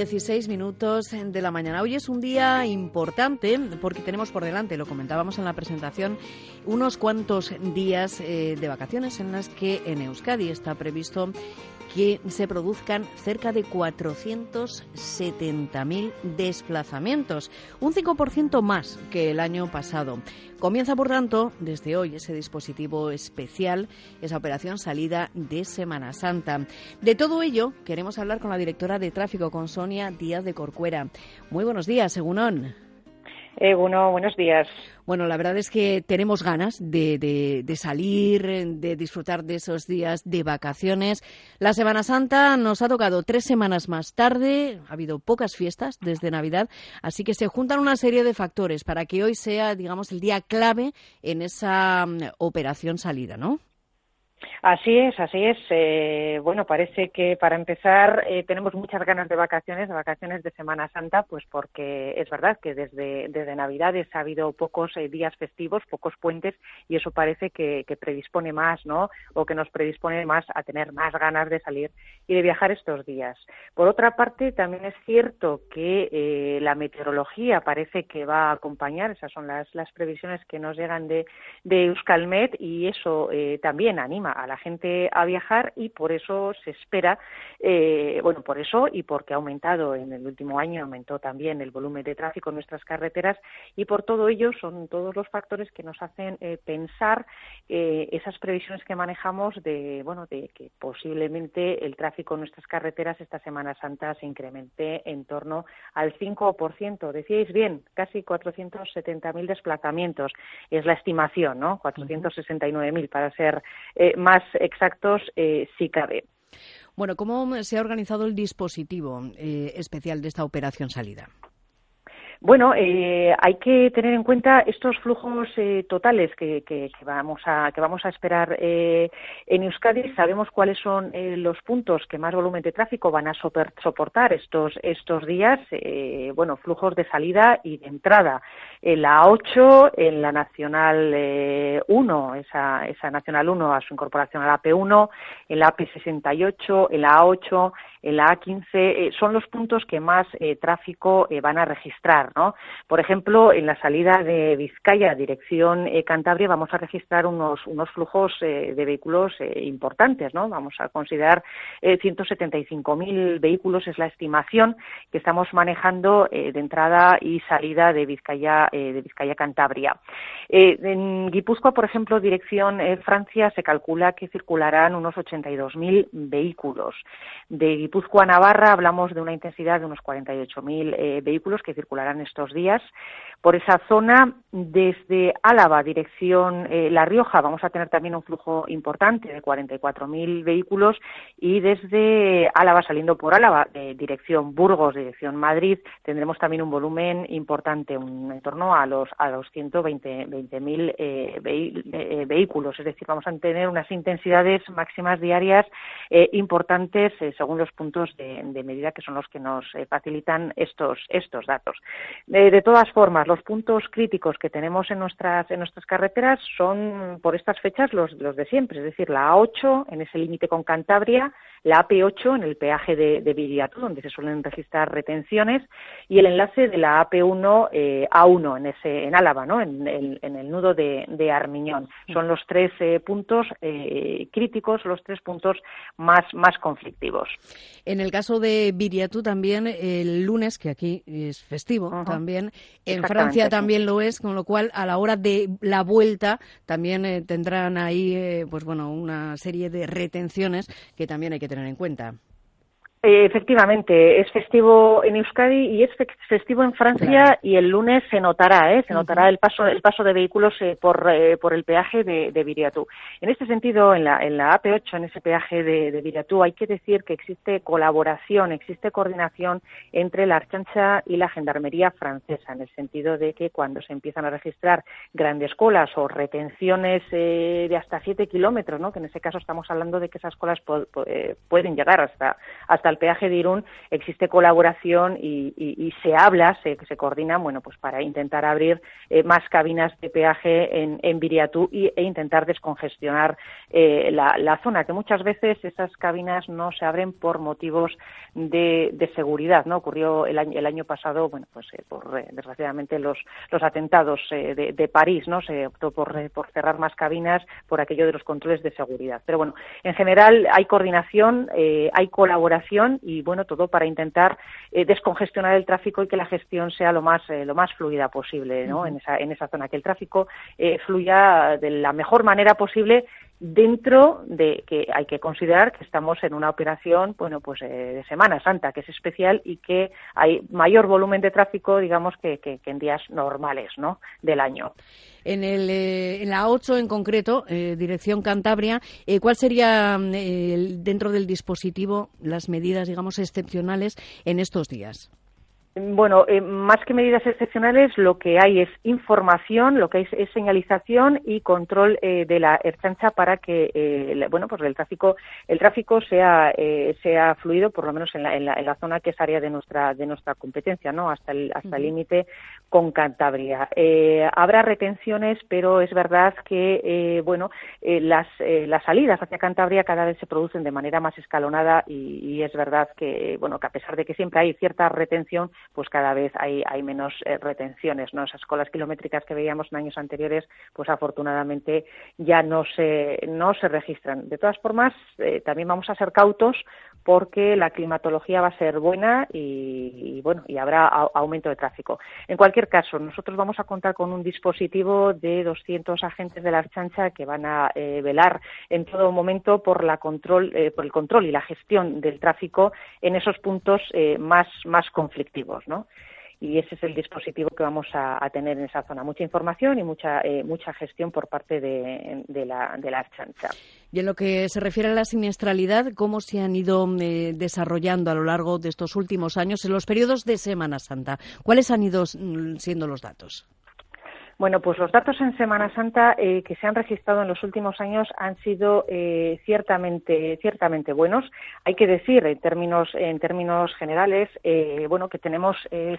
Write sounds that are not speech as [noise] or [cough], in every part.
16 minutos de la mañana. Hoy es un día importante porque tenemos por delante, lo comentábamos en la presentación, unos cuantos días eh, de vacaciones en las que en Euskadi está previsto que se produzcan cerca de 470.000 desplazamientos, un 5% más que el año pasado. Comienza, por tanto, desde hoy ese dispositivo especial, esa operación salida de Semana Santa. De todo ello queremos hablar con la directora de tráfico, con Sonia Díaz de Corcuera. Muy buenos días, Segunón. Eh, bueno, buenos días. Bueno, la verdad es que tenemos ganas de, salir, de disfrutar de esos días de vacaciones. La Semana Santa nos ha tocado tres semanas más tarde, ha habido pocas fiestas desde Navidad, así que se juntan una serie de factores para que hoy sea, digamos, el día clave en esa mm, operación salida, ¿no? Así es, así es. Eh, bueno, parece que para empezar eh, tenemos muchas ganas de vacaciones, de vacaciones de Semana Santa, pues porque es verdad que desde, desde Navidades ha habido pocos eh, días festivos, pocos puentes, y eso parece que, que, predispone más, ¿no? O que nos predispone más a tener más ganas de salir y de viajar estos días. Por otra parte, también es cierto que la meteorología parece que va a acompañar, esas son las, las previsiones que nos llegan de, de Euskalmet, y eso también anima a la gente a viajar y por eso se espera, eh, bueno, por eso y porque ha aumentado en el último año, aumentó también el volumen de tráfico en nuestras carreteras y por todo ello son todos los factores que nos hacen eh, pensar eh, esas previsiones que manejamos de, bueno, de que posiblemente el tráfico en nuestras carreteras esta Semana Santa se incremente en torno al 5%. Decíais bien, casi 470.000 desplazamientos es la estimación, ¿no? 469.000 para ser más exactos eh, si cabe. Bueno, ¿cómo se ha organizado el dispositivo eh, especial de esta operación salida? Bueno, eh, hay que tener en cuenta estos flujos eh, totales que, que, vamos a que vamos a esperar eh, en Euskadi. Sabemos cuáles son eh, los puntos que más volumen de tráfico van a soportar estos estos días. Eh, bueno, flujos de salida y de entrada. En la A8, en la Nacional 1, esa, esa Nacional 1 a su incorporación a la AP1, en la AP68, en la A8, en la A15, son los puntos que más tráfico van a registrar. Por ejemplo, en la salida de Vizcaya, dirección eh, Cantabria, vamos a registrar unos, flujos eh, de vehículos eh, importantes, ¿no? Vamos a considerar 175.000 vehículos es la estimación que estamos manejando de entrada y salida de Vizcaya, de Vizcaya Cantabria. en Guipúzcoa, por ejemplo, dirección Francia, se calcula que circularán unos 82.000 vehículos. De Guipúzcoa a Navarra hablamos de una intensidad de unos 48.000 vehículos que circularán estos días. Por esa zona, desde Álava, dirección eh, La Rioja, vamos a tener también un flujo importante de 44.000 vehículos y desde Álava, saliendo por Álava, dirección Burgos, dirección Madrid, tendremos también un volumen importante, un, en torno a los, a los 120.000 eh, eh, vehículos. Es decir, vamos a tener unas intensidades máximas diarias importantes según los puntos de, de, medida que son los que nos facilitan estos, estos datos. Eh, de todas formas, los puntos críticos que tenemos en nuestras, en nuestras carreteras son por estas fechas los, los de siempre, es decir, la A8 en ese límite con Cantabria, la AP8 en el peaje de, de Viriatu, donde se suelen registrar retenciones, y el enlace de la AP1 eh, A1 en, ese, en Álava, ¿no? en, el nudo de, de, Armiñón. Son los tres eh, puntos eh, críticos, los tres puntos más, más conflictivos. En el caso de Viriatu también, el lunes, que aquí es festivo también, en Francia también lo es, con lo cual a la hora de la vuelta también tendrán ahí pues bueno, una serie de retenciones que también hay que tener en cuenta. Eh, efectivamente, es festivo en Euskadi y es festivo en Francia y el lunes se notará, ¿eh? se notará el paso el paso de vehículos eh, por, eh, por el peaje de, de, Viriatú. En este sentido, en la, en la AP8, en ese peaje de, de Viriatú, hay que decir que existe colaboración, existe coordinación entre la Archancha y la Gendarmería francesa, en el sentido de que cuando se empiezan a registrar grandes colas o retenciones de hasta 7 kilómetros, ¿no? que en ese caso estamos hablando de que esas colas pueden llegar hasta hasta al peaje de Irún existe colaboración y, se habla, se, se coordina, bueno, pues para intentar abrir eh, más cabinas de peaje en, en Viriatú y, e intentar descongestionar eh, la, zona, que muchas veces esas cabinas no se abren por motivos de, seguridad, ¿no? Ocurrió el año, el año pasado, bueno, pues eh, por desgraciadamente los, los atentados de, de, París, ¿no? Se optó por, por cerrar más cabinas por aquello de los controles de seguridad. Pero bueno, en general hay coordinación, hay colaboración y bueno, todo para intentar descongestionar el tráfico y que la gestión sea lo más, lo más fluida posible, ¿no? en, esa, en esa zona, que el tráfico fluya de la mejor manera posible dentro de que hay que considerar que estamos en una operación bueno pues eh, de Semana Santa que es especial y que hay mayor volumen de tráfico digamos que, en días normales no del año en, el, eh, en la 8 en concreto, eh, dirección Cantabria, ¿cuál sería dentro del dispositivo las medidas, digamos, excepcionales en estos días? Bueno, eh, más que medidas excepcionales, lo que hay es información, lo que hay es, señalización y control eh, de la erchancha para que, eh, bueno, pues el tráfico, el tráfico sea sea fluido, por lo menos en la, en la, zona que es área de nuestra de nuestra competencia, ¿no? Hasta el hasta el límite con Cantabria. habrá retenciones, pero es verdad que, bueno, las las salidas hacia Cantabria cada vez se producen de manera más escalonada y, y es verdad que, bueno, que a pesar de que siempre hay cierta retención pues cada vez hay, hay menos eh, retenciones, ¿no? Esas colas kilométricas que veíamos en años anteriores, pues afortunadamente ya no se, no se registran. De todas formas, eh, también vamos a ser cautos porque la climatología va a ser buena y, bueno, y habrá aumento de tráfico. En cualquier caso, nosotros vamos a contar con un dispositivo de 200 agentes de la Archancha que van a eh, velar en todo momento por la control, por el control y la gestión del tráfico en esos puntos más, más conflictivos. ¿no? Y ese es el dispositivo que vamos a, tener en esa zona. Mucha información y mucha eh, mucha gestión por parte de, la, de la Archancha. Y en lo que se refiere a la siniestralidad, ¿cómo se han ido eh, desarrollando a lo largo de estos últimos años en los periodos de Semana Santa? ¿Cuáles han ido mm, siendo los datos? Bueno, pues los datos en Semana Santa eh, que se han registrado en los últimos años han sido eh, ciertamente ciertamente buenos. Hay que decir en términos en términos generales, eh, bueno, que tenemos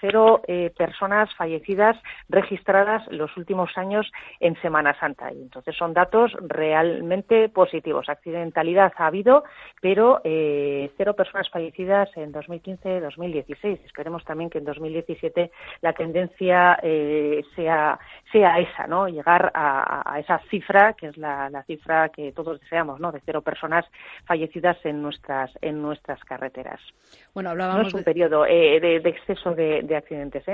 cero personas fallecidas registradas los últimos años en Semana Santa. Y entonces son datos realmente positivos. Accidentalidad ha habido, pero cero personas fallecidas en 2015-2016. Esperemos también que en 2017 la tendencia sea sea esa, ¿no? Llegar a, esa cifra, que es la, cifra que todos deseamos, ¿no? De cero personas fallecidas en nuestras, en nuestras carreteras. Bueno, hablábamos no es un periodo eh, de, exceso de, accidentes ¿eh?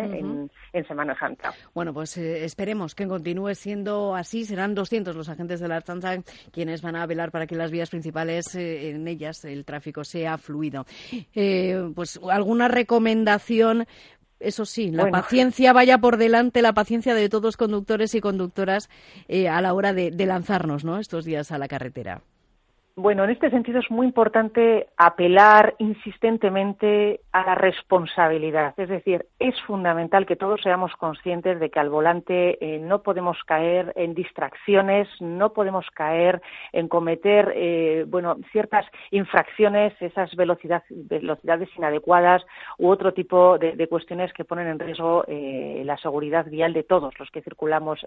en, Semana Santa. Bueno, pues eh, esperemos que continúe siendo así. Serán 200 los agentes de la Archancha quienes van a velar para que las vías principales, en ellas, el tráfico sea fluido. pues alguna recomendación eso sí, la paciencia vaya por delante, la paciencia de todos conductores y conductoras eh, a la hora de, de lanzarnos ¿no? estos días a la carretera. Bueno, en este sentido es muy importante apelar insistentemente a la responsabilidad. Es decir, es fundamental que todos seamos conscientes de que al volante eh, no podemos caer en distracciones, no podemos caer en cometer, eh, bueno, ciertas infracciones, esas velocidades inadecuadas u otro tipo de, cuestiones que ponen en riesgo eh, la seguridad vial de todos los que circulamos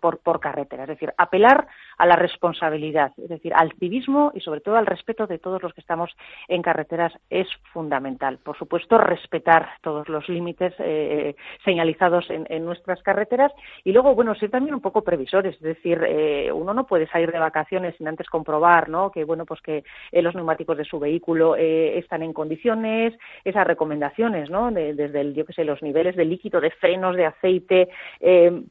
por, por carretera. Es decir, apelar a la responsabilidad, es decir, al civismo y sobre todo al respeto de todos los que estamos en carreteras es fundamental. Por supuesto, respetar todos los límites eh, señalizados en, nuestras carreteras y luego, bueno, ser también un poco previsores, es decir, eh, uno no puede salir de vacaciones sin antes comprobar, ¿no? Que bueno, pues que eh, los neumáticos de su vehículo están en condiciones, esas recomendaciones, ¿no? desde el, yo que sé, los niveles de líquido, de frenos, de aceite,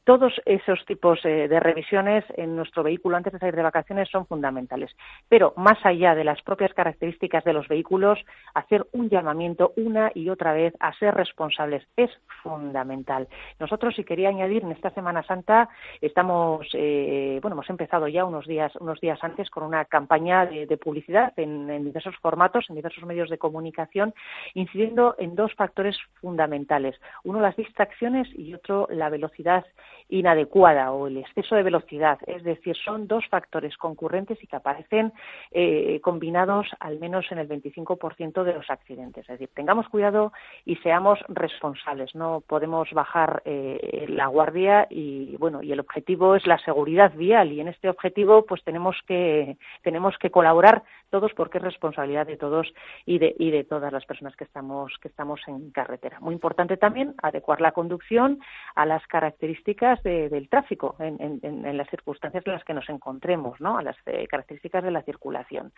todos esos tipos de revisiones en nuestro vehículo antes de salir de vacaciones son fundamentales. Pero más allá de las propias características de los vehículos, hacer un llamamiento una y otra vez a ser responsables. Es fundamental. Nosotros, si quería añadir, en esta Semana Santa estamos, eh, bueno, hemos empezado ya unos días, unos días antes con una campaña de, publicidad en, diversos formatos, en diversos medios de comunicación, incidiendo en dos factores fundamentales. Uno, las distracciones y otro, la velocidad inadecuada o el exceso de velocidad. Es decir, son dos factores concurrentes y que aparecen eh, combinados al menos en el 25% de los accidentes. Es decir, tengamos cuidado y seamos responsables. No podemos bajar eh, la guardia y bueno y el objetivo es la seguridad vial y en este objetivo pues tenemos que tenemos que colaborar todos porque es responsabilidad de todos y de y de todas las personas que estamos que estamos en carretera. Muy importante también adecuar la conducción a las características del tráfico en, las circunstancias en las que nos encontremos, ¿no? A las eh, características de la circulación.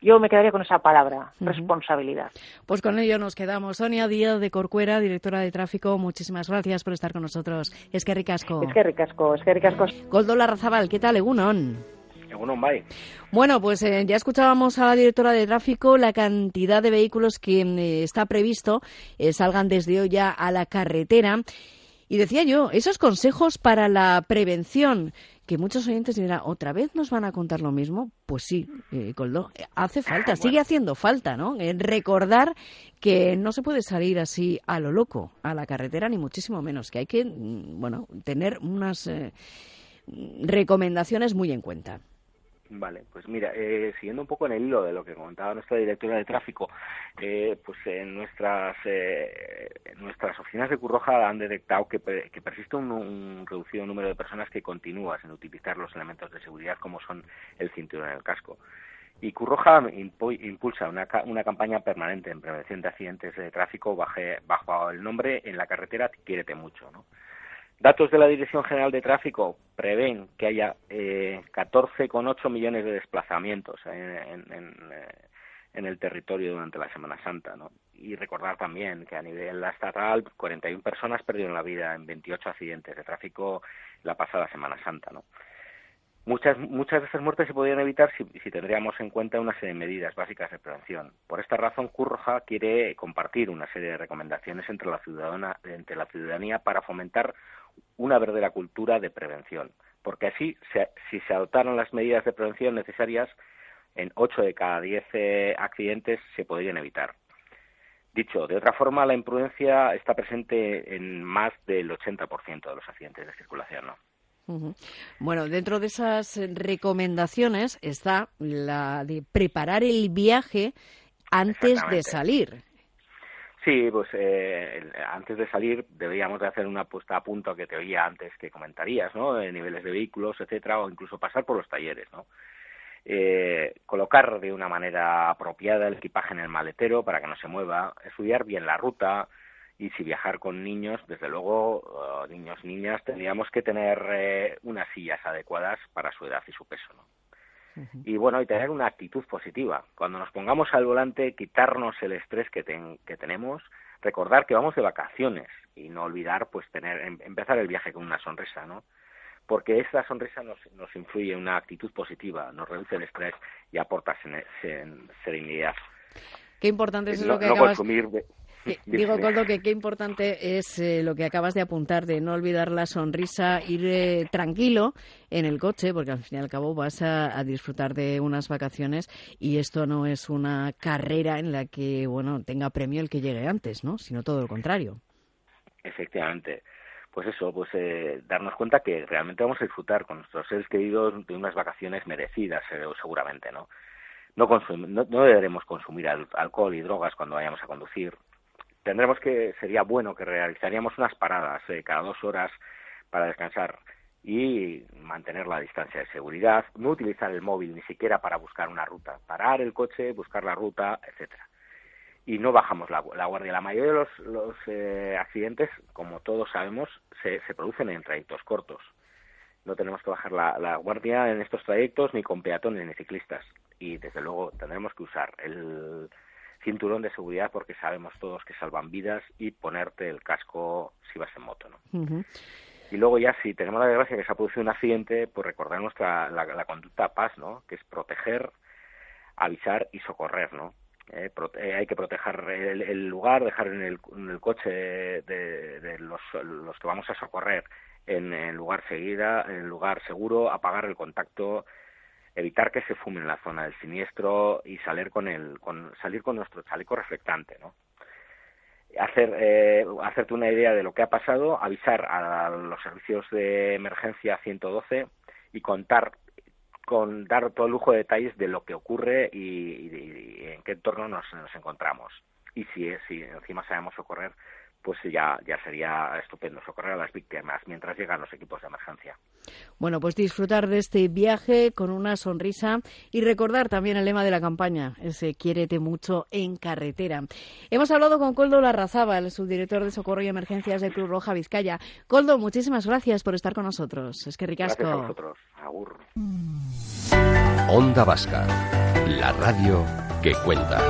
Yo me quedaría con esa palabra, responsabilidad. Pues con ello nos quedamos. Sonia Díaz de Corcuera, directora de tráfico, muchísimas gracias por estar con nosotros. Es que ricasco. Es que ricasco, es que ricasco. Goldo Larrazabal, ¿qué tal, Egunon? Egunon, bye. Bueno, pues eh, ya escuchábamos a la directora de tráfico la cantidad de vehículos que eh, está previsto eh, salgan desde hoy ya a la carretera. Y decía yo, esos consejos para la prevención, que muchos oyentes dirán, ¿otra vez nos van a contar lo mismo? Pues sí, eh, Coldo, hace falta, sigue haciendo falta, ¿no? recordar que no se puede salir así a lo loco a la carretera, ni muchísimo menos, que hay que, mm, bueno, tener unas eh, recomendaciones muy en cuenta. Vale, pues mira, eh, siguiendo un poco en el hilo de lo que comentaba nuestra directora de tráfico, eh, pues en nuestras eh, nuestras oficinas de Curroja han detectado que, que persiste un, reducido número de personas que continúan sin utilizar los elementos de seguridad como son el cinturón y el casco. Y Curroja impulsa una, una campaña permanente en prevención de accidentes de tráfico bajo el nombre En la carretera Quiérete mucho, ¿no? Datos de la Dirección General de Tráfico prevén que haya eh, 14,8 millones de desplazamientos en, el territorio durante la Semana Santa. ¿no? Y recordar también que a nivel estatal 41 personas perdieron la vida en 28 accidentes de tráfico la pasada Semana Santa. ¿no? Muchas, muchas de estas muertes se podrían evitar si, tendríamos en cuenta una serie de medidas básicas de prevención. Por esta razón, Curroja quiere compartir una serie de recomendaciones entre la, ciudadana, entre la ciudadanía para fomentar una verdadera cultura de prevención, porque así, si se adoptaron las medidas de prevención necesarias, en 8 de cada 10 eh, accidentes se podrían evitar. Dicho de otra forma, la imprudencia está presente en más del 80% de los accidentes de circulación. ¿no? Bueno, dentro de esas recomendaciones está la de preparar el viaje antes de salir. Sí, pues eh, antes de salir deberíamos de hacer una puesta a punto que te oía antes que comentarías, ¿no? De niveles de vehículos, etcétera, o incluso pasar por los talleres, ¿no? Eh, colocar de una manera apropiada el equipaje en el maletero para que no se mueva, estudiar bien la ruta y si viajar con niños, desde luego, uh, niños, niñas, tendríamos que tener eh, unas sillas adecuadas para su edad y su peso, ¿no? y bueno, y tener una actitud positiva. Cuando nos pongamos al volante, quitarnos el estrés que, que tenemos, recordar que vamos de vacaciones y no olvidar pues tener em, empezar el viaje con una sonrisa, ¿no? Porque esa sonrisa nos, nos influye en una actitud positiva, nos reduce el estrés y aporta serenidad. Qué importante es lo que acabas... [laughs] Digo, Coldo, que qué importante es eh, lo que acabas de apuntar, de no olvidar la sonrisa, ir eh, tranquilo en el coche, porque al fin y al cabo vas a, disfrutar de unas vacaciones y esto no es una carrera en la que, bueno, tenga premio el que llegue antes, ¿no? Sino todo lo contrario. Efectivamente. Pues eso, pues eh, darnos cuenta que realmente vamos a disfrutar con nuestros seres queridos de unas vacaciones merecidas, seguramente, ¿no? No, no, no, deberemos consumir alcohol y drogas cuando vayamos a conducir tendremos que, sería bueno que realizaríamos unas paradas eh, cada dos horas para descansar y mantener la distancia de seguridad, no utilizar el móvil ni siquiera para buscar una ruta, parar el coche, buscar la ruta, etcétera. Y no bajamos la, guardia. La mayoría de los, eh, accidentes, como todos sabemos, se, se, producen en trayectos cortos. No tenemos que bajar la guardia en estos trayectos ni con peatones ni ciclistas. Y desde luego tendremos que usar el, cinturón de seguridad porque sabemos todos que salvan vidas y ponerte el casco si vas en moto, ¿no? Y luego ya si tenemos la desgracia que se ha producido un accidente, pues recordar nuestra la, conducta paz, ¿no? Que es proteger, avisar y socorrer, ¿no? eh, eh, hay que proteger el, lugar, dejar en el, coche de, los, que vamos a socorrer en el lugar seguida, en el lugar seguro, apagar el contacto, evitar que se fume en la zona del siniestro y salir con el, con, salir con nuestro chaleco reflectante, ¿no? Hacer, eh, hacerte una idea de lo que ha pasado, avisar a los servicios de emergencia 112 y contar con dar todo el lujo de detalles de lo que ocurre y, en qué entorno nos, encontramos. Y si, si encima sabemos socorrer, pues ya, ya sería estupendo socorrer a las víctimas mientras llegan los equipos de emergencia. Bueno, pues disfrutar de este viaje con una sonrisa y recordar también el lema de la campaña, ese quiérete mucho en carretera. Hemos hablado con Coldo Larrazaba, el subdirector de Socorro y Emergencias de Cruz Roja Vizcaya. Coldo, muchísimas gracias por estar con nosotros. Es que ricasco. Gracias a vosotros. Agur. Onda Vasca, la radio que cuenta.